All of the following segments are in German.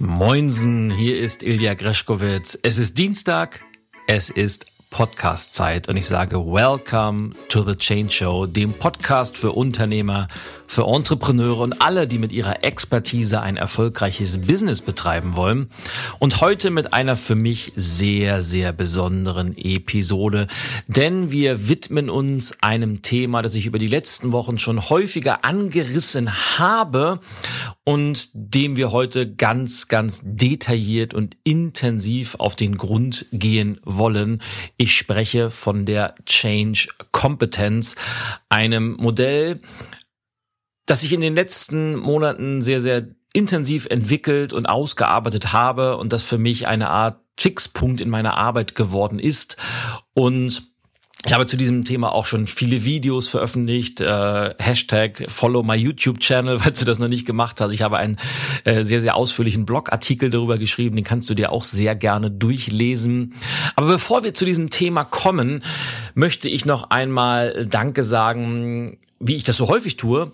Moinsen, hier ist Ilja Greschkowitz. Es ist Dienstag, es ist Podcast-Zeit und ich sage Welcome to the Change Show, dem Podcast für Unternehmer, für Entrepreneure und alle, die mit ihrer Expertise ein erfolgreiches Business betreiben wollen. Und heute mit einer für mich sehr, sehr besonderen Episode, denn wir widmen uns einem Thema, das ich über die letzten Wochen schon häufiger angerissen habe und dem wir heute ganz, ganz detailliert und intensiv auf den Grund gehen wollen. Ich spreche von der Change Competence, einem Modell, das ich in den letzten Monaten sehr, sehr intensiv entwickelt und ausgearbeitet habe und das für mich eine Art Fixpunkt in meiner Arbeit geworden ist. Und ich habe zu diesem Thema auch schon viele Videos veröffentlicht. Äh, Hashtag follow my YouTube-Channel, falls du das noch nicht gemacht hast. Ich habe einen äh, sehr, sehr ausführlichen Blogartikel darüber geschrieben. Den kannst du dir auch sehr gerne durchlesen. Aber bevor wir zu diesem Thema kommen, möchte ich noch einmal Danke sagen, wie ich das so häufig tue,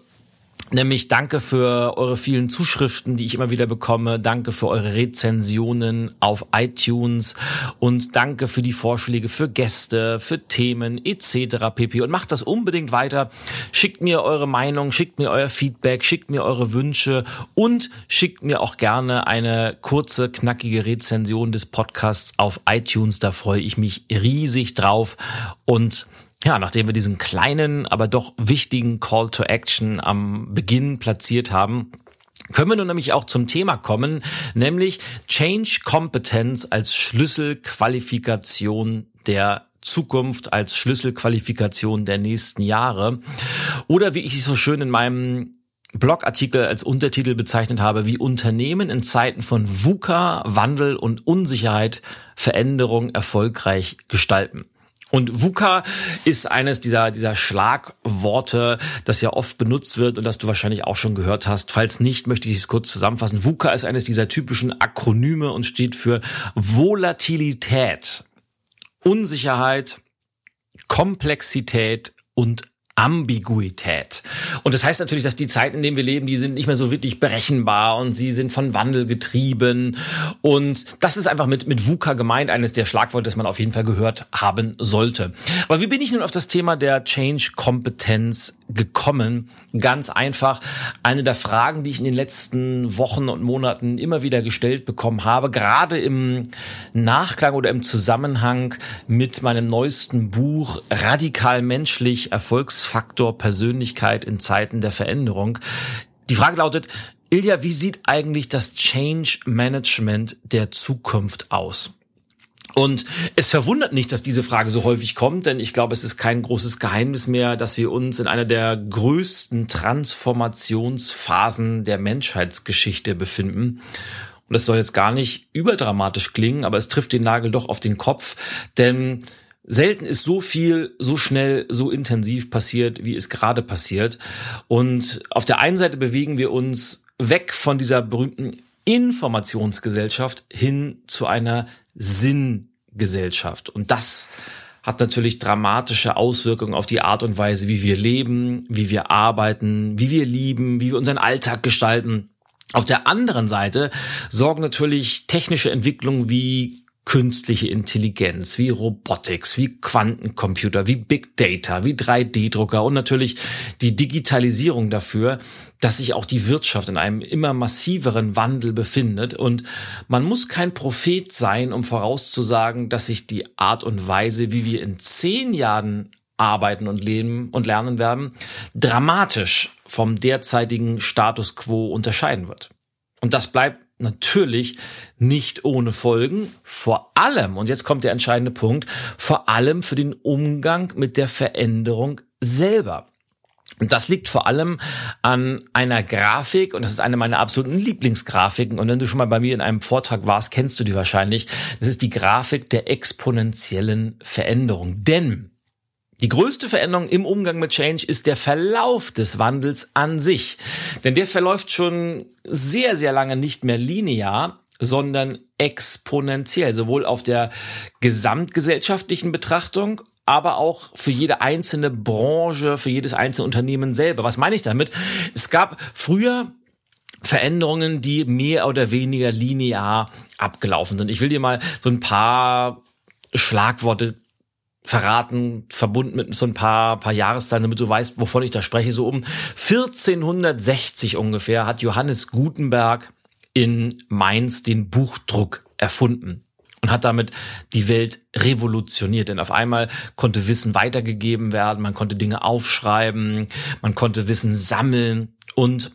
Nämlich danke für eure vielen Zuschriften, die ich immer wieder bekomme. Danke für eure Rezensionen auf iTunes und danke für die Vorschläge für Gäste, für Themen etc. pp. Und macht das unbedingt weiter. Schickt mir eure Meinung, schickt mir euer Feedback, schickt mir eure Wünsche und schickt mir auch gerne eine kurze, knackige Rezension des Podcasts auf iTunes. Da freue ich mich riesig drauf und ja, nachdem wir diesen kleinen, aber doch wichtigen Call to Action am Beginn platziert haben, können wir nun nämlich auch zum Thema kommen, nämlich Change Competence als Schlüsselqualifikation der Zukunft, als Schlüsselqualifikation der nächsten Jahre. Oder wie ich es so schön in meinem Blogartikel als Untertitel bezeichnet habe, wie Unternehmen in Zeiten von VUCA, Wandel und Unsicherheit Veränderung erfolgreich gestalten. Und VUCA ist eines dieser, dieser Schlagworte, das ja oft benutzt wird und das du wahrscheinlich auch schon gehört hast. Falls nicht, möchte ich es kurz zusammenfassen. VUCA ist eines dieser typischen Akronyme und steht für Volatilität, Unsicherheit, Komplexität und Ambiguität. Und das heißt natürlich, dass die Zeiten, in denen wir leben, die sind nicht mehr so wirklich berechenbar und sie sind von Wandel getrieben. Und das ist einfach mit, mit VUCA gemeint, eines der Schlagworte, das man auf jeden Fall gehört haben sollte. Aber wie bin ich nun auf das Thema der Change-Kompetenz gekommen? Ganz einfach. Eine der Fragen, die ich in den letzten Wochen und Monaten immer wieder gestellt bekommen habe, gerade im Nachklang oder im Zusammenhang mit meinem neuesten Buch Radikal menschlich Erfolgs Faktor Persönlichkeit in Zeiten der Veränderung. Die Frage lautet, Ilja, wie sieht eigentlich das Change Management der Zukunft aus? Und es verwundert nicht, dass diese Frage so häufig kommt, denn ich glaube, es ist kein großes Geheimnis mehr, dass wir uns in einer der größten Transformationsphasen der Menschheitsgeschichte befinden. Und das soll jetzt gar nicht überdramatisch klingen, aber es trifft den Nagel doch auf den Kopf, denn Selten ist so viel, so schnell, so intensiv passiert, wie es gerade passiert. Und auf der einen Seite bewegen wir uns weg von dieser berühmten Informationsgesellschaft hin zu einer Sinngesellschaft. Und das hat natürlich dramatische Auswirkungen auf die Art und Weise, wie wir leben, wie wir arbeiten, wie wir lieben, wie wir unseren Alltag gestalten. Auf der anderen Seite sorgen natürlich technische Entwicklungen wie künstliche Intelligenz, wie Robotics, wie Quantencomputer, wie Big Data, wie 3D-Drucker und natürlich die Digitalisierung dafür, dass sich auch die Wirtschaft in einem immer massiveren Wandel befindet. Und man muss kein Prophet sein, um vorauszusagen, dass sich die Art und Weise, wie wir in zehn Jahren arbeiten und leben und lernen werden, dramatisch vom derzeitigen Status quo unterscheiden wird. Und das bleibt natürlich nicht ohne Folgen, vor allem, und jetzt kommt der entscheidende Punkt, vor allem für den Umgang mit der Veränderung selber. Und das liegt vor allem an einer Grafik, und das ist eine meiner absoluten Lieblingsgrafiken. Und wenn du schon mal bei mir in einem Vortrag warst, kennst du die wahrscheinlich. Das ist die Grafik der exponentiellen Veränderung. Denn die größte Veränderung im Umgang mit Change ist der Verlauf des Wandels an sich. Denn der verläuft schon sehr, sehr lange nicht mehr linear, sondern exponentiell, sowohl auf der gesamtgesellschaftlichen Betrachtung, aber auch für jede einzelne Branche, für jedes einzelne Unternehmen selber. Was meine ich damit? Es gab früher Veränderungen, die mehr oder weniger linear abgelaufen sind. Ich will dir mal so ein paar Schlagworte verraten, verbunden mit so ein paar, paar Jahreszahlen, damit du weißt, wovon ich da spreche. So um 1460 ungefähr hat Johannes Gutenberg in Mainz den Buchdruck erfunden und hat damit die Welt revolutioniert. Denn auf einmal konnte Wissen weitergegeben werden, man konnte Dinge aufschreiben, man konnte Wissen sammeln und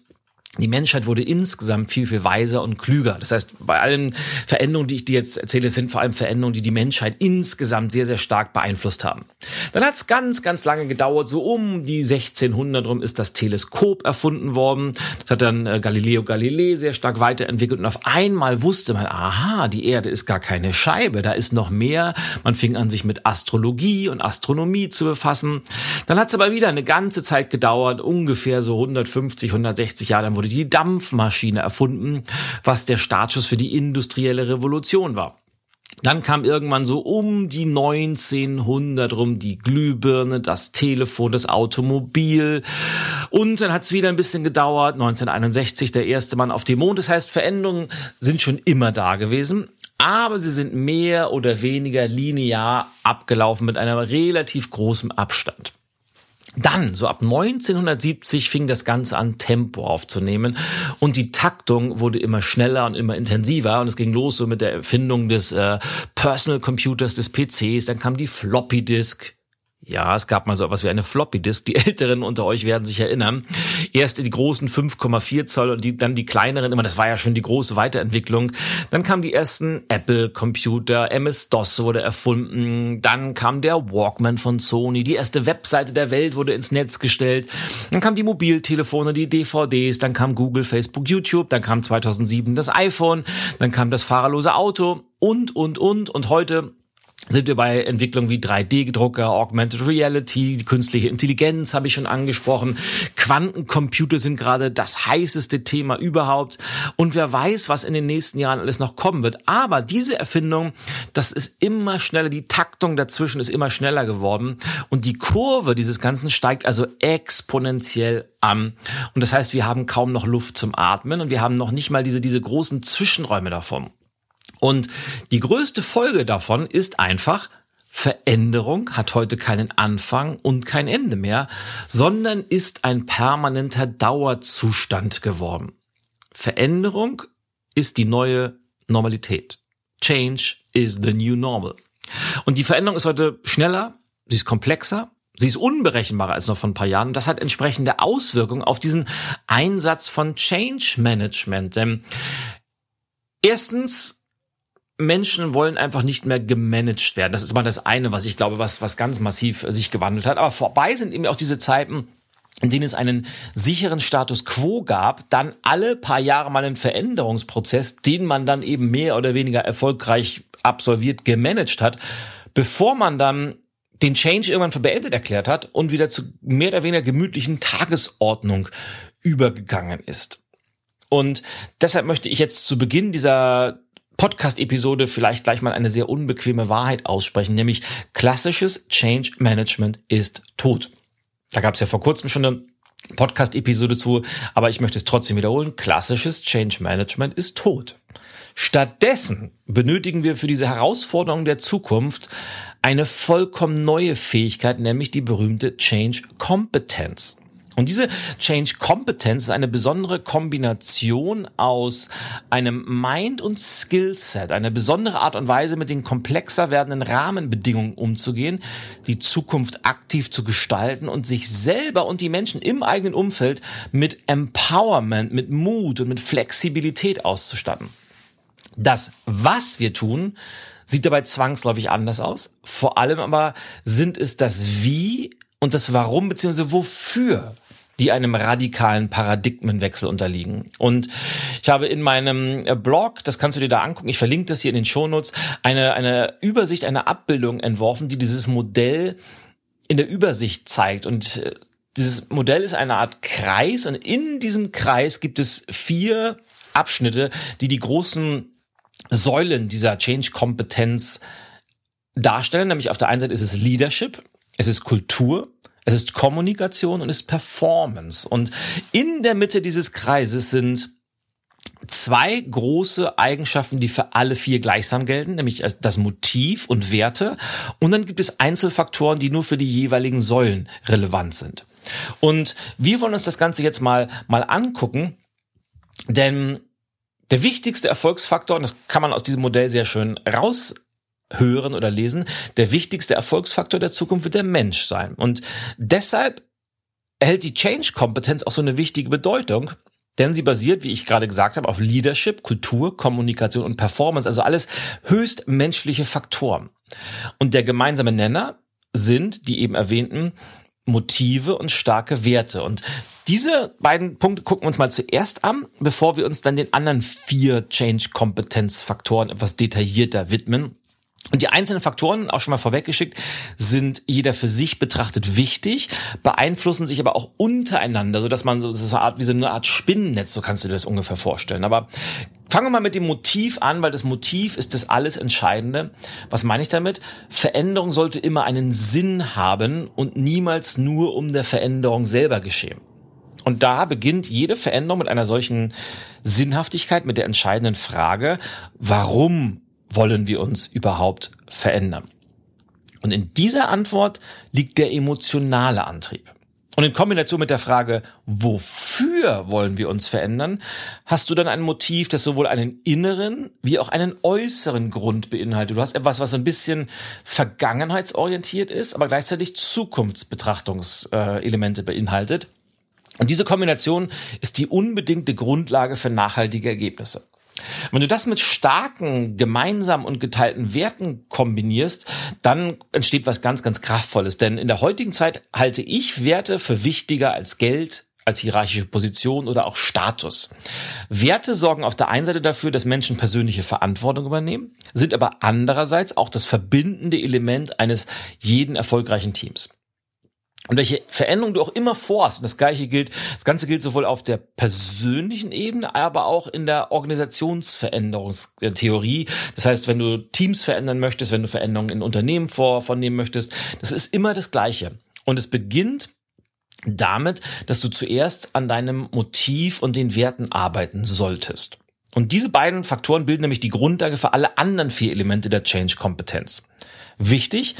die Menschheit wurde insgesamt viel, viel weiser und klüger. Das heißt, bei allen Veränderungen, die ich dir jetzt erzähle, sind vor allem Veränderungen, die die Menschheit insgesamt sehr, sehr stark beeinflusst haben. Dann hat es ganz, ganz lange gedauert. So um die 1600 rum ist das Teleskop erfunden worden. Das hat dann äh, Galileo Galilei sehr stark weiterentwickelt. Und auf einmal wusste man, aha, die Erde ist gar keine Scheibe. Da ist noch mehr. Man fing an, sich mit Astrologie und Astronomie zu befassen. Dann hat es aber wieder eine ganze Zeit gedauert, ungefähr so 150, 160 Jahre. Dann wurde die Dampfmaschine erfunden, was der Startschuss für die industrielle Revolution war. Dann kam irgendwann so um die 1900 rum die Glühbirne, das Telefon, das Automobil. Und dann hat es wieder ein bisschen gedauert. 1961 der erste Mann auf dem Mond. Das heißt, Veränderungen sind schon immer da gewesen. Aber sie sind mehr oder weniger linear abgelaufen mit einem relativ großen Abstand. Dann, so ab 1970, fing das Ganze an, Tempo aufzunehmen. Und die Taktung wurde immer schneller und immer intensiver. Und es ging los so mit der Erfindung des äh, Personal Computers, des PCs, dann kam die Floppy Disk, ja, es gab mal so etwas wie eine Floppy Disk. Die Älteren unter euch werden sich erinnern. Erst die großen 5,4 Zoll und die, dann die kleineren. Immer, das war ja schon die große Weiterentwicklung. Dann kamen die ersten Apple Computer. MS-DOS wurde erfunden. Dann kam der Walkman von Sony. Die erste Webseite der Welt wurde ins Netz gestellt. Dann kamen die Mobiltelefone, die DVDs. Dann kam Google, Facebook, YouTube. Dann kam 2007 das iPhone. Dann kam das fahrerlose Auto und, und, und. Und heute sind wir bei Entwicklungen wie 3D-Drucker, Augmented Reality, die künstliche Intelligenz habe ich schon angesprochen. Quantencomputer sind gerade das heißeste Thema überhaupt. Und wer weiß, was in den nächsten Jahren alles noch kommen wird. Aber diese Erfindung, das ist immer schneller, die Taktung dazwischen ist immer schneller geworden. Und die Kurve dieses Ganzen steigt also exponentiell an. Und das heißt, wir haben kaum noch Luft zum Atmen und wir haben noch nicht mal diese, diese großen Zwischenräume davon. Und die größte Folge davon ist einfach, Veränderung hat heute keinen Anfang und kein Ende mehr, sondern ist ein permanenter Dauerzustand geworden. Veränderung ist die neue Normalität. Change is the new normal. Und die Veränderung ist heute schneller, sie ist komplexer, sie ist unberechenbarer als noch vor ein paar Jahren. Das hat entsprechende Auswirkungen auf diesen Einsatz von Change Management. Denn erstens Menschen wollen einfach nicht mehr gemanagt werden. Das ist mal das eine, was ich glaube, was, was ganz massiv sich gewandelt hat. Aber vorbei sind eben auch diese Zeiten, in denen es einen sicheren Status quo gab, dann alle paar Jahre mal einen Veränderungsprozess, den man dann eben mehr oder weniger erfolgreich absolviert, gemanagt hat, bevor man dann den Change irgendwann für beendet erklärt hat und wieder zu mehr oder weniger gemütlichen Tagesordnung übergegangen ist. Und deshalb möchte ich jetzt zu Beginn dieser Podcast-Episode vielleicht gleich mal eine sehr unbequeme Wahrheit aussprechen, nämlich klassisches Change Management ist tot. Da gab es ja vor kurzem schon eine Podcast-Episode zu, aber ich möchte es trotzdem wiederholen. Klassisches Change Management ist tot. Stattdessen benötigen wir für diese Herausforderung der Zukunft eine vollkommen neue Fähigkeit, nämlich die berühmte Change Kompetenz. Und diese Change Competence ist eine besondere Kombination aus einem Mind- und Skillset, eine besondere Art und Weise, mit den komplexer werdenden Rahmenbedingungen umzugehen, die Zukunft aktiv zu gestalten und sich selber und die Menschen im eigenen Umfeld mit Empowerment, mit Mut und mit Flexibilität auszustatten. Das, was wir tun, sieht dabei zwangsläufig anders aus. Vor allem aber sind es das Wie und das Warum bzw. wofür die einem radikalen Paradigmenwechsel unterliegen. Und ich habe in meinem äh, Blog, das kannst du dir da angucken, ich verlinke das hier in den Shownotes, eine, eine Übersicht, eine Abbildung entworfen, die dieses Modell in der Übersicht zeigt. Und äh, dieses Modell ist eine Art Kreis und in diesem Kreis gibt es vier Abschnitte, die die großen Säulen dieser Change-Kompetenz darstellen. Nämlich auf der einen Seite ist es Leadership, es ist Kultur, es ist Kommunikation und es ist Performance. Und in der Mitte dieses Kreises sind zwei große Eigenschaften, die für alle vier gleichsam gelten, nämlich das Motiv und Werte. Und dann gibt es Einzelfaktoren, die nur für die jeweiligen Säulen relevant sind. Und wir wollen uns das Ganze jetzt mal, mal angucken, denn der wichtigste Erfolgsfaktor, und das kann man aus diesem Modell sehr schön raushören oder lesen, der wichtigste Erfolgsfaktor der Zukunft wird der Mensch sein. Und deshalb erhält die Change-Kompetenz auch so eine wichtige Bedeutung, denn sie basiert, wie ich gerade gesagt habe, auf Leadership, Kultur, Kommunikation und Performance, also alles höchst menschliche Faktoren. Und der gemeinsame Nenner sind die eben erwähnten Motive und starke Werte. Und diese beiden Punkte gucken wir uns mal zuerst an, bevor wir uns dann den anderen vier Change-Kompetenz-Faktoren etwas detaillierter widmen. Und die einzelnen Faktoren, auch schon mal vorweggeschickt, sind jeder für sich betrachtet wichtig, beeinflussen sich aber auch untereinander, so dass man so, so eine Art, wie so eine Art Spinnennetz, so kannst du dir das ungefähr vorstellen. Aber fangen wir mal mit dem Motiv an, weil das Motiv ist das alles Entscheidende. Was meine ich damit? Veränderung sollte immer einen Sinn haben und niemals nur um der Veränderung selber geschehen. Und da beginnt jede Veränderung mit einer solchen Sinnhaftigkeit, mit der entscheidenden Frage, warum wollen wir uns überhaupt verändern? Und in dieser Antwort liegt der emotionale Antrieb. Und in Kombination mit der Frage, wofür wollen wir uns verändern, hast du dann ein Motiv, das sowohl einen inneren wie auch einen äußeren Grund beinhaltet. Du hast etwas, was ein bisschen vergangenheitsorientiert ist, aber gleichzeitig Zukunftsbetrachtungselemente beinhaltet. Und diese Kombination ist die unbedingte Grundlage für nachhaltige Ergebnisse. Wenn du das mit starken, gemeinsamen und geteilten Werten kombinierst, dann entsteht was ganz, ganz Kraftvolles. Denn in der heutigen Zeit halte ich Werte für wichtiger als Geld, als hierarchische Position oder auch Status. Werte sorgen auf der einen Seite dafür, dass Menschen persönliche Verantwortung übernehmen, sind aber andererseits auch das verbindende Element eines jeden erfolgreichen Teams und welche Veränderung du auch immer vorhast. das gleiche gilt, das Ganze gilt sowohl auf der persönlichen Ebene, aber auch in der Organisationsveränderungstheorie. Das heißt, wenn du Teams verändern möchtest, wenn du Veränderungen in Unternehmen vor, vornehmen möchtest, das ist immer das Gleiche. Und es beginnt damit, dass du zuerst an deinem Motiv und den Werten arbeiten solltest. Und diese beiden Faktoren bilden nämlich die Grundlage für alle anderen vier Elemente der Change-Kompetenz. Wichtig,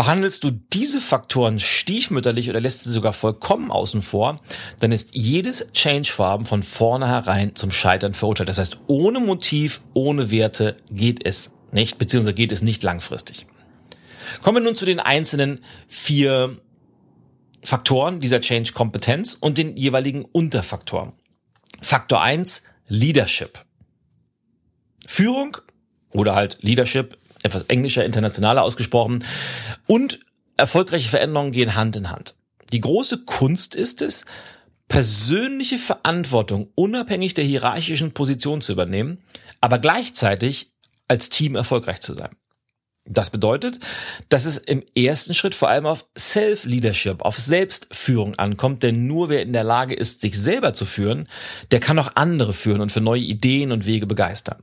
Behandelst du diese Faktoren stiefmütterlich oder lässt sie sogar vollkommen außen vor, dann ist jedes Change-Farben von vornherein zum Scheitern verurteilt. Das heißt, ohne Motiv, ohne Werte geht es nicht, beziehungsweise geht es nicht langfristig. Kommen wir nun zu den einzelnen vier Faktoren dieser Change-Kompetenz und den jeweiligen Unterfaktoren. Faktor eins Leadership. Führung oder halt Leadership etwas englischer, internationaler ausgesprochen. Und erfolgreiche Veränderungen gehen Hand in Hand. Die große Kunst ist es, persönliche Verantwortung unabhängig der hierarchischen Position zu übernehmen, aber gleichzeitig als Team erfolgreich zu sein. Das bedeutet, dass es im ersten Schritt vor allem auf Self-Leadership, auf Selbstführung ankommt, denn nur wer in der Lage ist, sich selber zu führen, der kann auch andere führen und für neue Ideen und Wege begeistern.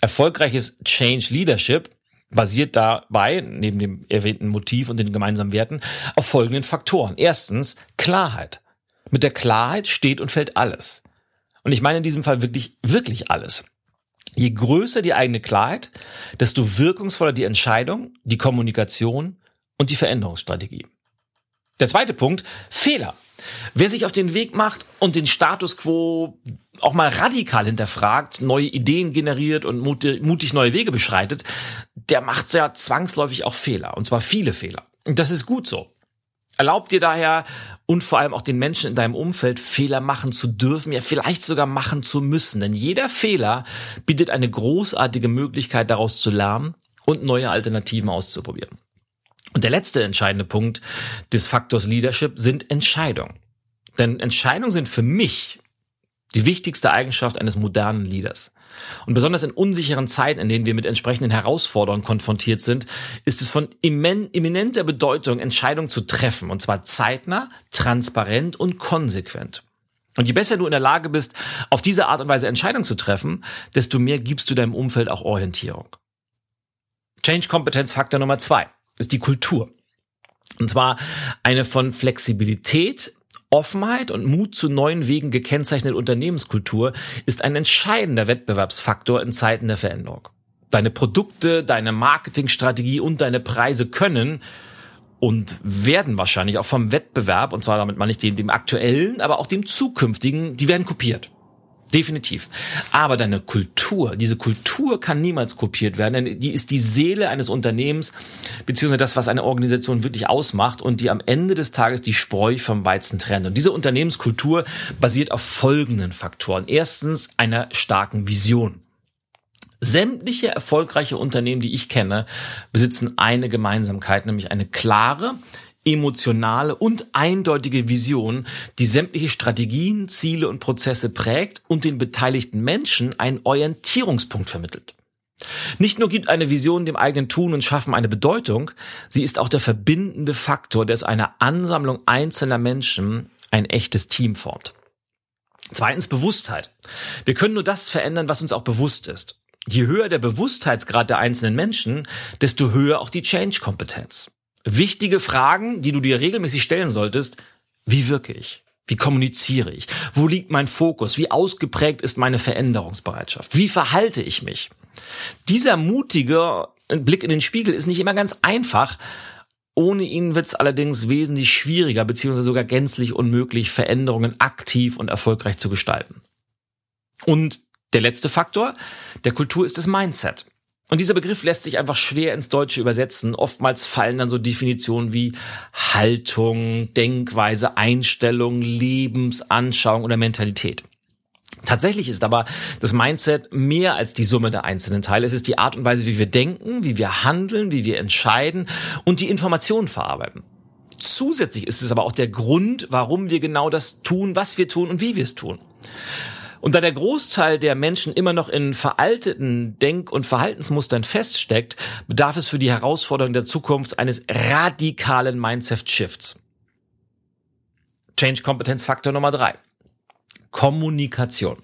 Erfolgreiches Change Leadership basiert dabei, neben dem erwähnten Motiv und den gemeinsamen Werten, auf folgenden Faktoren. Erstens, Klarheit. Mit der Klarheit steht und fällt alles. Und ich meine in diesem Fall wirklich, wirklich alles. Je größer die eigene Klarheit, desto wirkungsvoller die Entscheidung, die Kommunikation und die Veränderungsstrategie. Der zweite Punkt, Fehler. Wer sich auf den Weg macht und den Status quo auch mal radikal hinterfragt, neue Ideen generiert und mutig neue Wege beschreitet, der macht sehr zwangsläufig auch Fehler. Und zwar viele Fehler. Und das ist gut so. Erlaubt dir daher und vor allem auch den Menschen in deinem Umfeld Fehler machen zu dürfen, ja vielleicht sogar machen zu müssen. Denn jeder Fehler bietet eine großartige Möglichkeit daraus zu lernen und neue Alternativen auszuprobieren. Und der letzte entscheidende Punkt des Faktors Leadership sind Entscheidungen. Denn Entscheidungen sind für mich die wichtigste Eigenschaft eines modernen Leaders. Und besonders in unsicheren Zeiten, in denen wir mit entsprechenden Herausforderungen konfrontiert sind, ist es von eminenter Bedeutung, Entscheidungen zu treffen. Und zwar zeitnah, transparent und konsequent. Und je besser du in der Lage bist, auf diese Art und Weise Entscheidungen zu treffen, desto mehr gibst du deinem Umfeld auch Orientierung. Change-Kompetenz-Faktor Nummer zwei ist die Kultur. Und zwar eine von Flexibilität Offenheit und Mut zu neuen Wegen gekennzeichnete Unternehmenskultur ist ein entscheidender Wettbewerbsfaktor in Zeiten der Veränderung. Deine Produkte, deine Marketingstrategie und deine Preise können und werden wahrscheinlich auch vom Wettbewerb, und zwar damit meine ich dem, dem aktuellen, aber auch dem zukünftigen, die werden kopiert. Definitiv. Aber deine Kultur, diese Kultur kann niemals kopiert werden, denn die ist die Seele eines Unternehmens, beziehungsweise das, was eine Organisation wirklich ausmacht und die am Ende des Tages die Spreu vom Weizen trennt. Und diese Unternehmenskultur basiert auf folgenden Faktoren. Erstens einer starken Vision. Sämtliche erfolgreiche Unternehmen, die ich kenne, besitzen eine Gemeinsamkeit, nämlich eine klare, emotionale und eindeutige Vision, die sämtliche Strategien, Ziele und Prozesse prägt und den beteiligten Menschen einen Orientierungspunkt vermittelt. Nicht nur gibt eine Vision dem eigenen Tun und Schaffen eine Bedeutung, sie ist auch der verbindende Faktor, der aus einer Ansammlung einzelner Menschen ein echtes Team formt. Zweitens Bewusstheit. Wir können nur das verändern, was uns auch bewusst ist. Je höher der Bewusstheitsgrad der einzelnen Menschen, desto höher auch die Change-Kompetenz. Wichtige Fragen, die du dir regelmäßig stellen solltest. Wie wirke ich? Wie kommuniziere ich? Wo liegt mein Fokus? Wie ausgeprägt ist meine Veränderungsbereitschaft? Wie verhalte ich mich? Dieser mutige Blick in den Spiegel ist nicht immer ganz einfach. Ohne ihn wird es allerdings wesentlich schwieriger beziehungsweise sogar gänzlich unmöglich, Veränderungen aktiv und erfolgreich zu gestalten. Und der letzte Faktor der Kultur ist das Mindset. Und dieser Begriff lässt sich einfach schwer ins Deutsche übersetzen. Oftmals fallen dann so Definitionen wie Haltung, Denkweise, Einstellung, Lebensanschauung oder Mentalität. Tatsächlich ist aber das Mindset mehr als die Summe der einzelnen Teile. Es ist die Art und Weise, wie wir denken, wie wir handeln, wie wir entscheiden und die Informationen verarbeiten. Zusätzlich ist es aber auch der Grund, warum wir genau das tun, was wir tun und wie wir es tun. Und da der Großteil der Menschen immer noch in veralteten Denk- und Verhaltensmustern feststeckt, bedarf es für die Herausforderung der Zukunft eines radikalen Mindset-Shifts. Change Kompetenz Faktor Nummer drei. Kommunikation.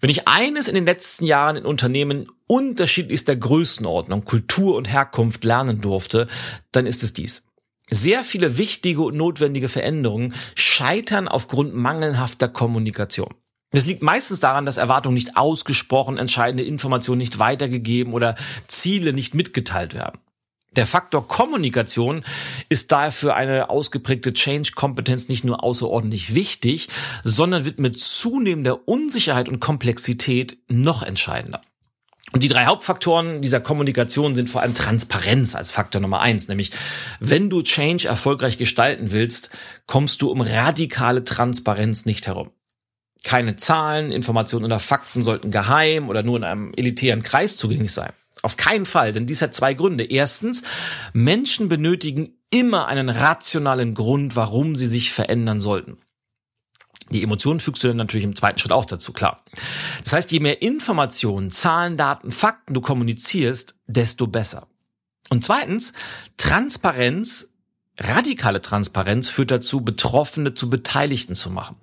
Wenn ich eines in den letzten Jahren in Unternehmen unterschiedlichster Größenordnung, Kultur und Herkunft lernen durfte, dann ist es dies. Sehr viele wichtige und notwendige Veränderungen scheitern aufgrund mangelhafter Kommunikation. Das liegt meistens daran, dass Erwartungen nicht ausgesprochen, entscheidende Informationen nicht weitergegeben oder Ziele nicht mitgeteilt werden. Der Faktor Kommunikation ist daher für eine ausgeprägte Change-Kompetenz nicht nur außerordentlich wichtig, sondern wird mit zunehmender Unsicherheit und Komplexität noch entscheidender. Und die drei Hauptfaktoren dieser Kommunikation sind vor allem Transparenz als Faktor Nummer eins, nämlich wenn du Change erfolgreich gestalten willst, kommst du um radikale Transparenz nicht herum. Keine Zahlen, Informationen oder Fakten sollten geheim oder nur in einem elitären Kreis zugänglich sein. Auf keinen Fall, denn dies hat zwei Gründe. Erstens, Menschen benötigen immer einen rationalen Grund, warum sie sich verändern sollten. Die Emotionen fügst du dann natürlich im zweiten Schritt auch dazu, klar. Das heißt, je mehr Informationen, Zahlen, Daten, Fakten du kommunizierst, desto besser. Und zweitens, Transparenz, radikale Transparenz führt dazu, Betroffene zu Beteiligten zu machen.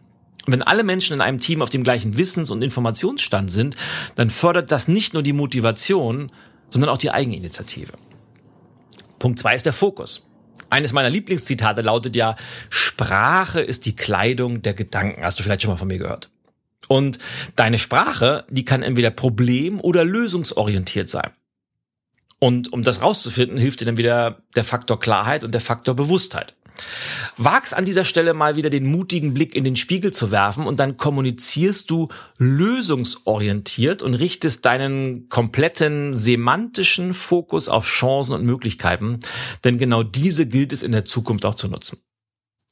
Wenn alle Menschen in einem Team auf dem gleichen Wissens- und Informationsstand sind, dann fördert das nicht nur die Motivation, sondern auch die Eigeninitiative. Punkt zwei ist der Fokus. Eines meiner Lieblingszitate lautet ja, Sprache ist die Kleidung der Gedanken. Hast du vielleicht schon mal von mir gehört. Und deine Sprache, die kann entweder problem- oder lösungsorientiert sein. Und um das rauszufinden, hilft dir dann wieder der Faktor Klarheit und der Faktor Bewusstheit. Wag's an dieser Stelle mal wieder den mutigen Blick in den Spiegel zu werfen und dann kommunizierst du lösungsorientiert und richtest deinen kompletten semantischen Fokus auf Chancen und Möglichkeiten, denn genau diese gilt es in der Zukunft auch zu nutzen.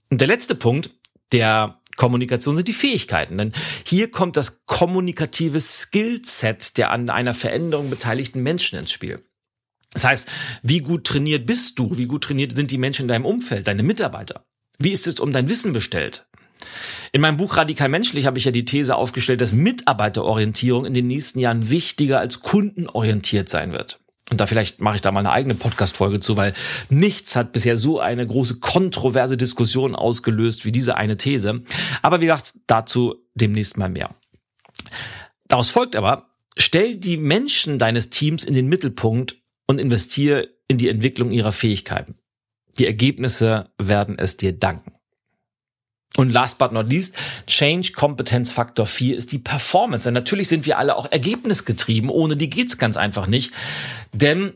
Und der letzte Punkt, der Kommunikation sind die Fähigkeiten, denn hier kommt das kommunikative Skillset der an einer Veränderung beteiligten Menschen ins Spiel. Das heißt, wie gut trainiert bist du? Wie gut trainiert sind die Menschen in deinem Umfeld, deine Mitarbeiter? Wie ist es um dein Wissen bestellt? In meinem Buch Radikal Menschlich habe ich ja die These aufgestellt, dass Mitarbeiterorientierung in den nächsten Jahren wichtiger als kundenorientiert sein wird. Und da vielleicht mache ich da mal eine eigene Podcast-Folge zu, weil nichts hat bisher so eine große kontroverse Diskussion ausgelöst wie diese eine These. Aber wie gesagt, dazu demnächst mal mehr. Daraus folgt aber, stell die Menschen deines Teams in den Mittelpunkt und investiere in die Entwicklung ihrer Fähigkeiten. Die Ergebnisse werden es dir danken. Und last but not least, Change Kompetenzfaktor Faktor 4 ist die Performance. Denn natürlich sind wir alle auch ergebnisgetrieben. Ohne die geht's ganz einfach nicht. Denn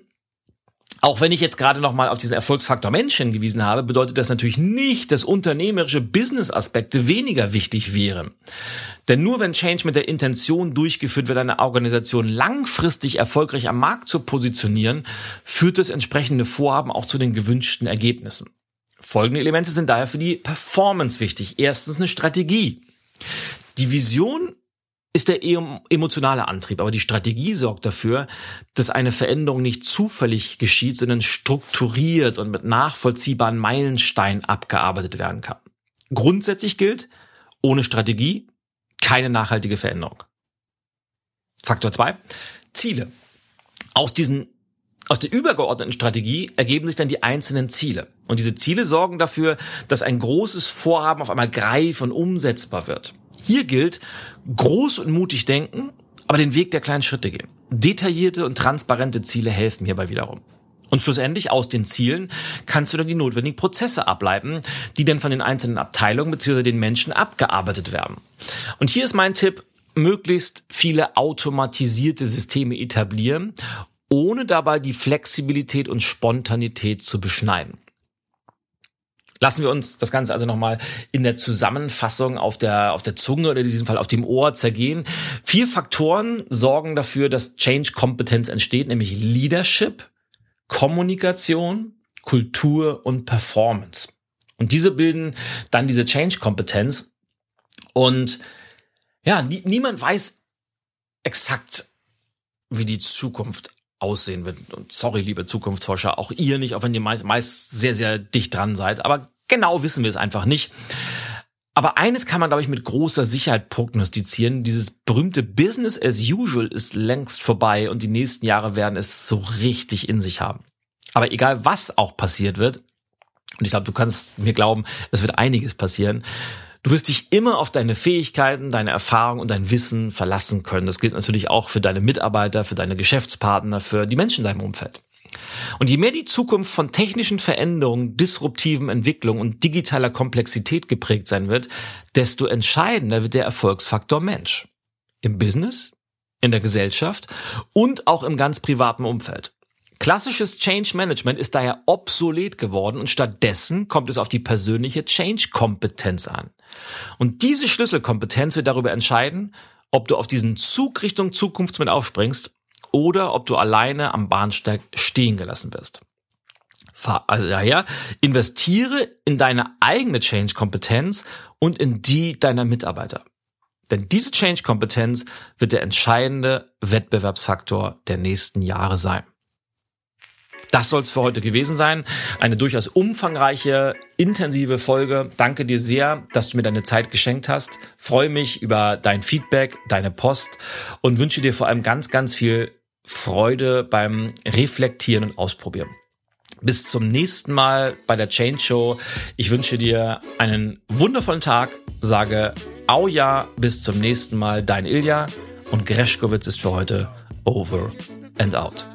auch wenn ich jetzt gerade noch mal auf diesen Erfolgsfaktor Mensch hingewiesen habe, bedeutet das natürlich nicht, dass unternehmerische Business-Aspekte weniger wichtig wären. Denn nur wenn Change mit der Intention durchgeführt wird, eine Organisation langfristig erfolgreich am Markt zu positionieren, führt das entsprechende Vorhaben auch zu den gewünschten Ergebnissen. Folgende Elemente sind daher für die Performance wichtig. Erstens eine Strategie. Die Vision ist der emotionale Antrieb, aber die Strategie sorgt dafür, dass eine Veränderung nicht zufällig geschieht, sondern strukturiert und mit nachvollziehbaren Meilensteinen abgearbeitet werden kann. Grundsätzlich gilt, ohne Strategie keine nachhaltige Veränderung. Faktor zwei: Ziele. Aus diesen aus der übergeordneten Strategie ergeben sich dann die einzelnen Ziele. Und diese Ziele sorgen dafür, dass ein großes Vorhaben auf einmal greif und umsetzbar wird. Hier gilt, groß und mutig denken, aber den Weg der kleinen Schritte gehen. Detaillierte und transparente Ziele helfen hierbei wiederum. Und schlussendlich aus den Zielen kannst du dann die notwendigen Prozesse ableiten, die dann von den einzelnen Abteilungen bzw. den Menschen abgearbeitet werden. Und hier ist mein Tipp, möglichst viele automatisierte Systeme etablieren ohne dabei die Flexibilität und Spontanität zu beschneiden. Lassen wir uns das Ganze also nochmal in der Zusammenfassung auf der, auf der Zunge oder in diesem Fall auf dem Ohr zergehen. Vier Faktoren sorgen dafür, dass Change-Kompetenz entsteht, nämlich Leadership, Kommunikation, Kultur und Performance. Und diese bilden dann diese Change-Kompetenz. Und ja, nie, niemand weiß exakt, wie die Zukunft aussehen wird. Und sorry, liebe Zukunftsforscher, auch ihr nicht, auch wenn ihr meist sehr, sehr dicht dran seid. Aber genau wissen wir es einfach nicht. Aber eines kann man, glaube ich, mit großer Sicherheit prognostizieren. Dieses berühmte Business as usual ist längst vorbei und die nächsten Jahre werden es so richtig in sich haben. Aber egal, was auch passiert wird, und ich glaube, du kannst mir glauben, es wird einiges passieren, Du wirst dich immer auf deine Fähigkeiten, deine Erfahrung und dein Wissen verlassen können. Das gilt natürlich auch für deine Mitarbeiter, für deine Geschäftspartner, für die Menschen in deinem Umfeld. Und je mehr die Zukunft von technischen Veränderungen, disruptiven Entwicklungen und digitaler Komplexität geprägt sein wird, desto entscheidender wird der Erfolgsfaktor Mensch. Im Business, in der Gesellschaft und auch im ganz privaten Umfeld. Klassisches Change Management ist daher obsolet geworden und stattdessen kommt es auf die persönliche Change-Kompetenz an. Und diese Schlüsselkompetenz wird darüber entscheiden, ob du auf diesen Zug Richtung Zukunft mit aufspringst oder ob du alleine am Bahnsteig stehen gelassen wirst. Also daher investiere in deine eigene Change-Kompetenz und in die deiner Mitarbeiter. Denn diese Change-Kompetenz wird der entscheidende Wettbewerbsfaktor der nächsten Jahre sein. Das soll es für heute gewesen sein. Eine durchaus umfangreiche, intensive Folge. Danke dir sehr, dass du mir deine Zeit geschenkt hast. Freue mich über dein Feedback, deine Post und wünsche dir vor allem ganz, ganz viel Freude beim Reflektieren und Ausprobieren. Bis zum nächsten Mal bei der Change Show. Ich wünsche dir einen wundervollen Tag, sage Au ja, bis zum nächsten Mal, dein Ilja und Greschkowitz ist für heute over and out.